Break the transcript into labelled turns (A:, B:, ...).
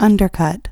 A: undercut.